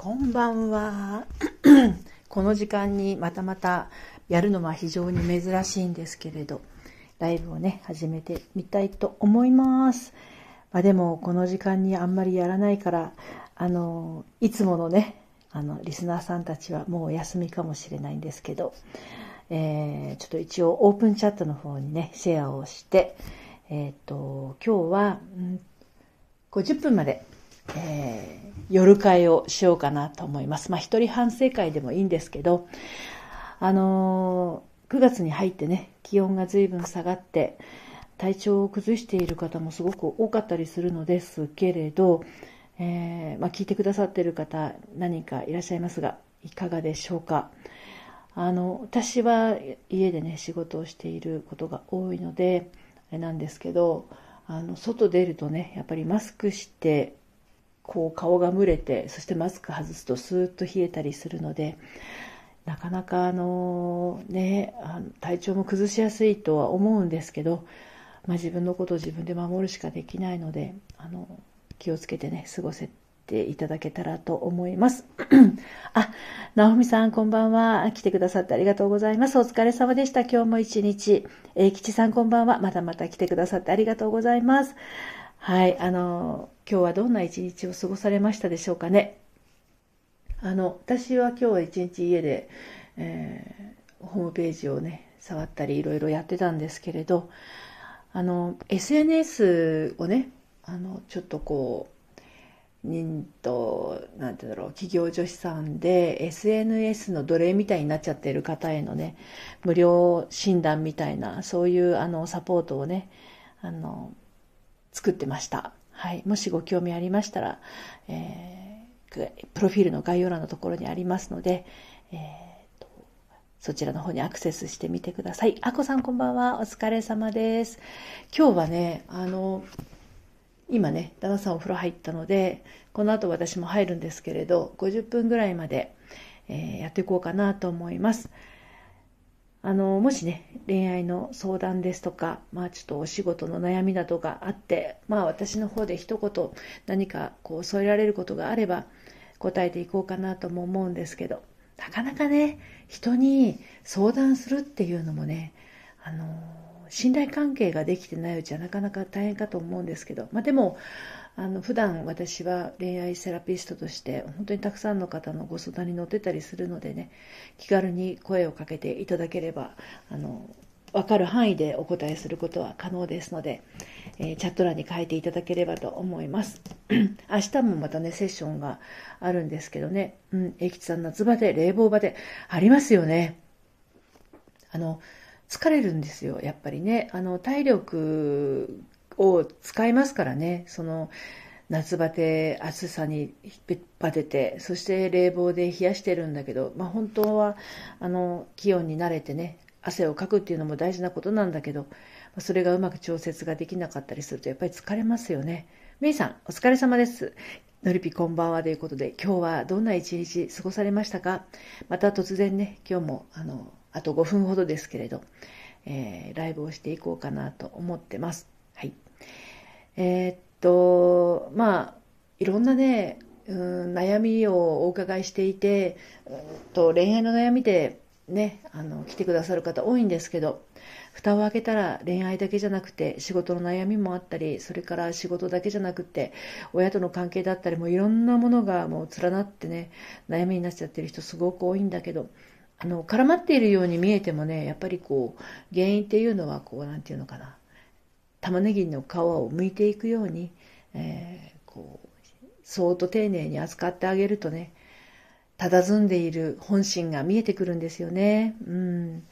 こんばんは。この時間にまたまたやるのは非常に珍しいんですけれど、ライブをね、始めてみたいと思います。まあ、でも、この時間にあんまりやらないから、あの、いつものね、あの、リスナーさんたちはもうお休みかもしれないんですけど、えー、ちょっと一応オープンチャットの方にね、シェアをして、えっ、ー、と、今日は、うん、50分まで、えー、夜会をしようかなと思います。まあ、一人反省会でもいいんですけど、あのー、9月に入ってね、気温が随分下がって、体調を崩している方もすごく多かったりするのですけれど、えー、まあ、聞いてくださっている方何かいらっしゃいますが、いかがでしょうか。あの、私は家でね、仕事をしていることが多いので、あれなんですけど、あの、外出るとね、やっぱりマスクしてこう顔が蒸れてそしてマスク外すとスーッと冷えたりするのでなかなかあのねあの体調も崩しやすいとは思うんですけど、まあ、自分のことを自分で守るしかできないのであの気をつけてね過ごせていただけたらと思います。あ、直美さんこんばんは。来てくださってありがとうございます。お疲れ様でした。今日も一日。え吉さんこんばんは。またまた来てくださってありがとうございます。はい、あの、今日はどんな一日を過ごされましたでしょうかね。あの、私は今日は一日家で、えー、ホームページをね、触ったりいろいろやってたんですけれど、あの、SNS をね、あの、ちょっとこう、認と、なんて言うんだろう、企業女子さんで SNS の奴隷みたいになっちゃってる方へのね、無料診断みたいな、そういうあの、サポートをね、あの、作ってました。はい。もしご興味ありましたら、えー、プロフィールの概要欄のところにありますので、えー、とそちらの方にアクセスしてみてください。あこさんこんばんは。お疲れ様です。今日はね、あの、今ね、旦那さんお風呂入ったので、この後私も入るんですけれど、50分ぐらいまで、えー、やっていこうかなと思います。あの、もしね、恋愛の相談ですとか、まあちょっとお仕事の悩みなどがあって、まあ私の方で一言何かこう添えられることがあれば答えていこうかなとも思うんですけど、なかなかね、人に相談するっていうのもね、あの、信頼関係ができてないうちはなかなか大変かと思うんですけど、まあでも、あの普段私は恋愛セラピストとして本当にたくさんの方のご相談に乗ってたりするのでね気軽に声をかけていただければあの分かる範囲でお答えすることは可能ですので、えー、チャット欄に書いていただければと思います。明日もまたねセッションがあるんですけどね。うん英吉さん夏場で冷房場でありますよね。あの疲れるんですよやっぱりね。あの体力を使いますからね。その夏バテ、暑さにバテて、そして冷房で冷やしてるんだけど、まあ、本当はあの気温に慣れてね、汗をかくっていうのも大事なことなんだけど、それがうまく調節ができなかったりするとやっぱり疲れますよね。メイさん、お疲れ様です。のりぴこんばんはということで、今日はどんな一日過ごされましたか？また突然ね、今日もあの、あと5分ほどですけれど、えー、ライブをしていこうかなと思ってます。えー、っと、まあ、いろんなね、うん、悩みをお伺いしていて、うんと恋愛の悩みでね、あの、来てくださる方多いんですけど、蓋を開けたら恋愛だけじゃなくて仕事の悩みもあったり、それから仕事だけじゃなくて親との関係だったりもいろんなものがもう連なってね、悩みになっちゃってる人すごく多いんだけど、あの、絡まっているように見えてもね、やっぱりこう、原因っていうのはこう、なんていうのかな。玉ねぎの皮を剥いていくように、えー、こう、そーっと丁寧に扱ってあげるとね、佇んでいる本心が見えてくるんですよね。うん。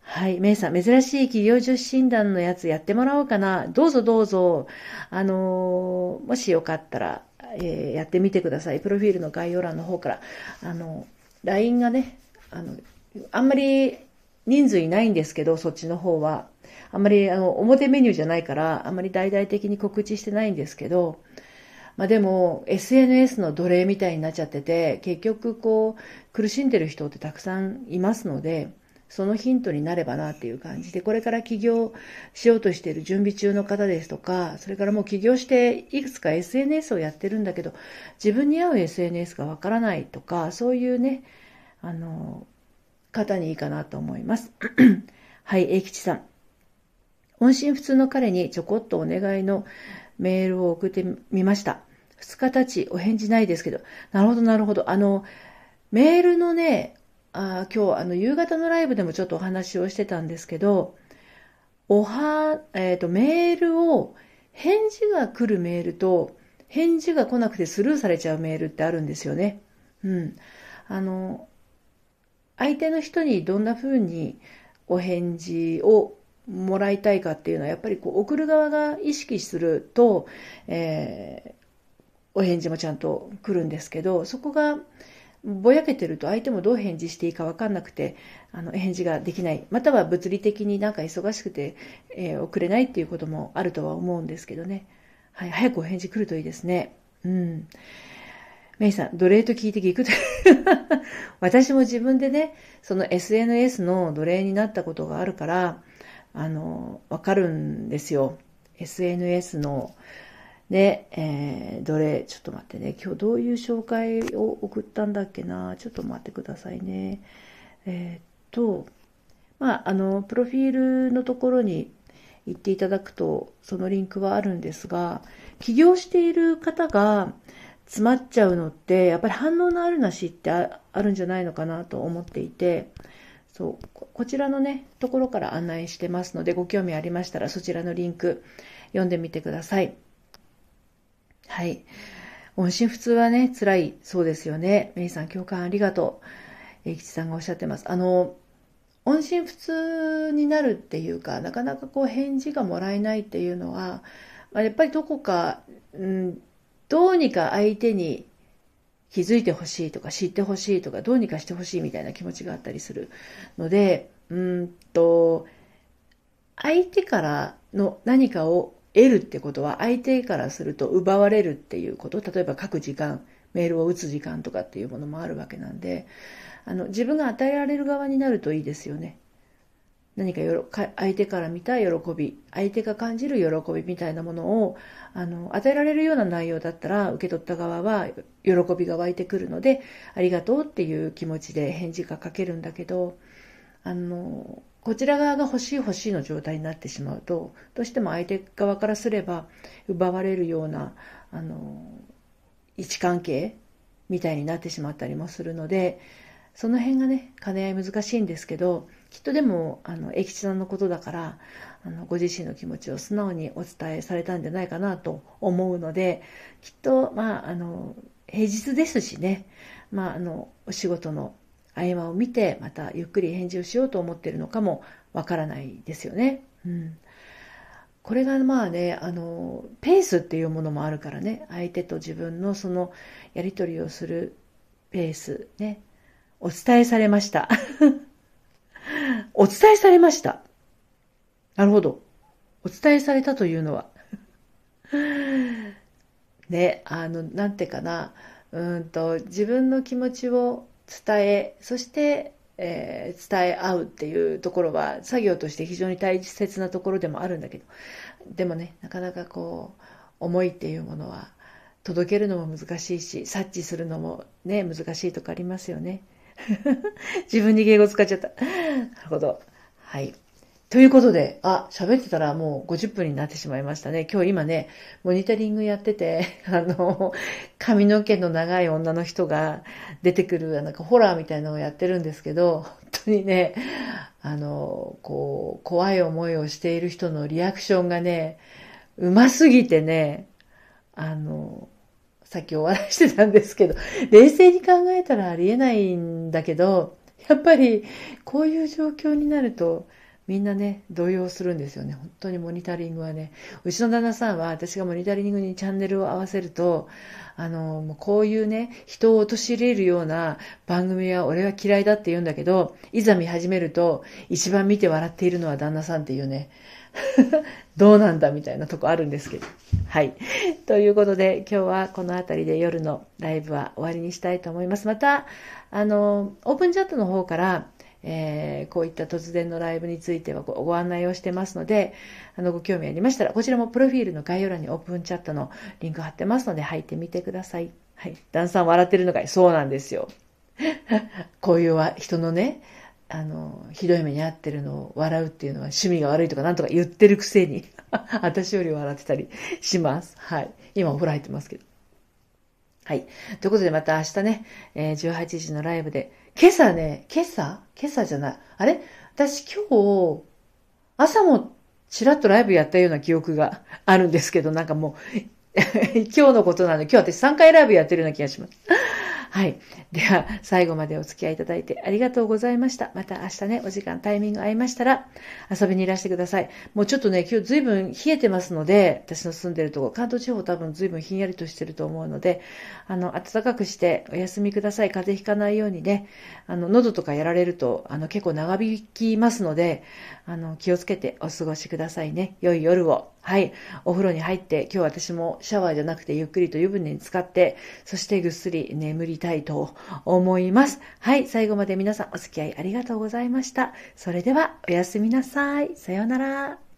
はい。メイさん、珍しい企業女子診断のやつやってもらおうかな。どうぞどうぞ。あのー、もしよかったら、えー、やってみてください。プロフィールの概要欄の方から。あの、LINE がね、あの、あんまり人数いないんですけど、そっちの方は。あまりあの表メニューじゃないから、あんまり大々的に告知してないんですけど、まあでも SNS の奴隷みたいになっちゃってて、結局こう苦しんでる人ってたくさんいますので、そのヒントになればなっていう感じで、これから起業しようとしている準備中の方ですとか、それからもう起業していくつか SNS をやってるんだけど、自分に合う SNS がわからないとか、そういうね、あの、方にいいかなと思います。はい、英吉さん。音信不通の彼にちょこっとお願いのメールを送ってみました。二日経ちお返事ないですけど、なるほどなるほど。あの、メールのね、あ今日あの夕方のライブでもちょっとお話をしてたんですけど、おは、えっ、ー、と、メールを、返事が来るメールと、返事が来なくてスルーされちゃうメールってあるんですよね。うん。あの、相手の人にどんな風にお返事をもらいたいかっていうのはやっぱりこう送る側が意識すると、えー、お返事もちゃんと来るんですけどそこがぼやけてると相手もどう返事していいか分かんなくてあの返事ができない。または物理的になんか忙しくて、えー、送れないっていうこともあるとは思うんですけどね、はい、早くお返事来るといいですね。うん。メイさん、奴隷と聞いて聞くと 私も自分でね、その SNS の奴隷になったことがあるから、あの、わかるんですよ。SNS の、ね、えー、奴隷、ちょっと待ってね、今日どういう紹介を送ったんだっけな、ちょっと待ってくださいね。えー、っと、まあ、あの、プロフィールのところに行っていただくと、そのリンクはあるんですが、起業している方が、詰まっちゃうのって、やっぱり反応のあるなしってあるんじゃないのかなと思っていて、そう、こちらのね、ところから案内してますので、ご興味ありましたらそちらのリンク読んでみてください。はい。音信不通はね、辛いそうですよね。メイさん共感ありがとう。え吉さんがおっしゃってます。あの、音信不通になるっていうか、なかなかこう返事がもらえないっていうのは、まあ、やっぱりどこか、うん、どうにか相手に気づいてほしいとか知ってほしいとかどうにかしてほしいみたいな気持ちがあったりするので、うんと、相手からの何かを得るってことは相手からすると奪われるっていうこと、例えば書く時間、メールを打つ時間とかっていうものもあるわけなんで、あの、自分が与えられる側になるといいですよね。何か相手から見た喜び、相手が感じる喜びみたいなものをあの与えられるような内容だったら受け取った側は喜びが湧いてくるのでありがとうっていう気持ちで返事が書けるんだけどあのこちら側が欲しい欲しいの状態になってしまうとどうしても相手側からすれば奪われるようなあの位置関係みたいになってしまったりもするのでその辺がね兼ね合い難しいんですけどきっとでも、あの、駅地さんのことだから、あの、ご自身の気持ちを素直にお伝えされたんじゃないかなと思うので、きっと、まあ、あの、平日ですしね、まあ、あの、お仕事の合間を見て、またゆっくり返事をしようと思っているのかもわからないですよね。うん。これがまあね、あの、ペースっていうものもあるからね、相手と自分のそのやり取りをするペースね、お伝えされました。お伝えされました。なるほど。お伝えされたというのは。ね、あの、なんてかな、うんと、自分の気持ちを伝え、そして、えー、伝え合うっていうところは作業として非常に大切なところでもあるんだけど、でもね、なかなかこう、思いっていうものは届けるのも難しいし、察知するのもね、難しいとかありますよね。自分に敬語使っちゃった。なるほど。はい。ということで、あ、喋ってたらもう50分になってしまいましたね。今日今ね、モニタリングやってて、あの、髪の毛の長い女の人が出てくる、なんかホラーみたいなのをやってるんですけど、本当にね、あの、こう、怖い思いをしている人のリアクションがね、うますぎてね、あの、さっきお笑いしてたんですけど、冷静に考えたらありえないんだけど、やっぱりこういう状況になると、みんなね、動揺するんですよね。本当にモニタリングはね。うちの旦那さんは私がモニタリングにチャンネルを合わせると、あの、もうこういうね、人を陥れるような番組は俺は嫌いだって言うんだけど、いざ見始めると、一番見て笑っているのは旦那さんっていうね、どうなんだみたいなとこあるんですけど。はい。ということで、今日はこの辺りで夜のライブは終わりにしたいと思います。また、あの、オープンチャットの方から、えー、こういった突然のライブについてはご案内をしてますので、あの、ご興味ありましたら、こちらもプロフィールの概要欄にオープンチャットのリンク貼ってますので、入ってみてください。はい。ダンさん笑ってるのかいそうなんですよ。こういうは人のね、あの、ひどい目に遭ってるのを笑うっていうのは趣味が悪いとかなんとか言ってるくせに 私より笑ってたりします。はい。今お風呂入ってますけど。はい。ということでまた明日ね、えー、18時のライブで、今朝ね、今朝？今朝じゃない。あれ？私今日、朝もちらっとライブやったような記憶が あるんですけど、なんかもう、今日のことなので、今日私3回ライブやってるような気がします。はい。では、最後までお付き合いいただいてありがとうございました。また明日ね、お時間、タイミング合いましたら、遊びにいらしてください。もうちょっとね、今日随分冷えてますので、私の住んでるところ、関東地方多分随分ひんやりとしてると思うので、あの、暖かくしてお休みください。風邪ひかないようにね、あの、喉とかやられると、あの、結構長引きますので、あの、気をつけてお過ごしくださいね。良い夜を。はい。お風呂に入って、今日私もシャワーじゃなくてゆっくりと湯船に浸かって、そしてぐっすり眠りたいと思います。はい。最後まで皆さんお付き合いありがとうございました。それでは、おやすみなさい。さようなら。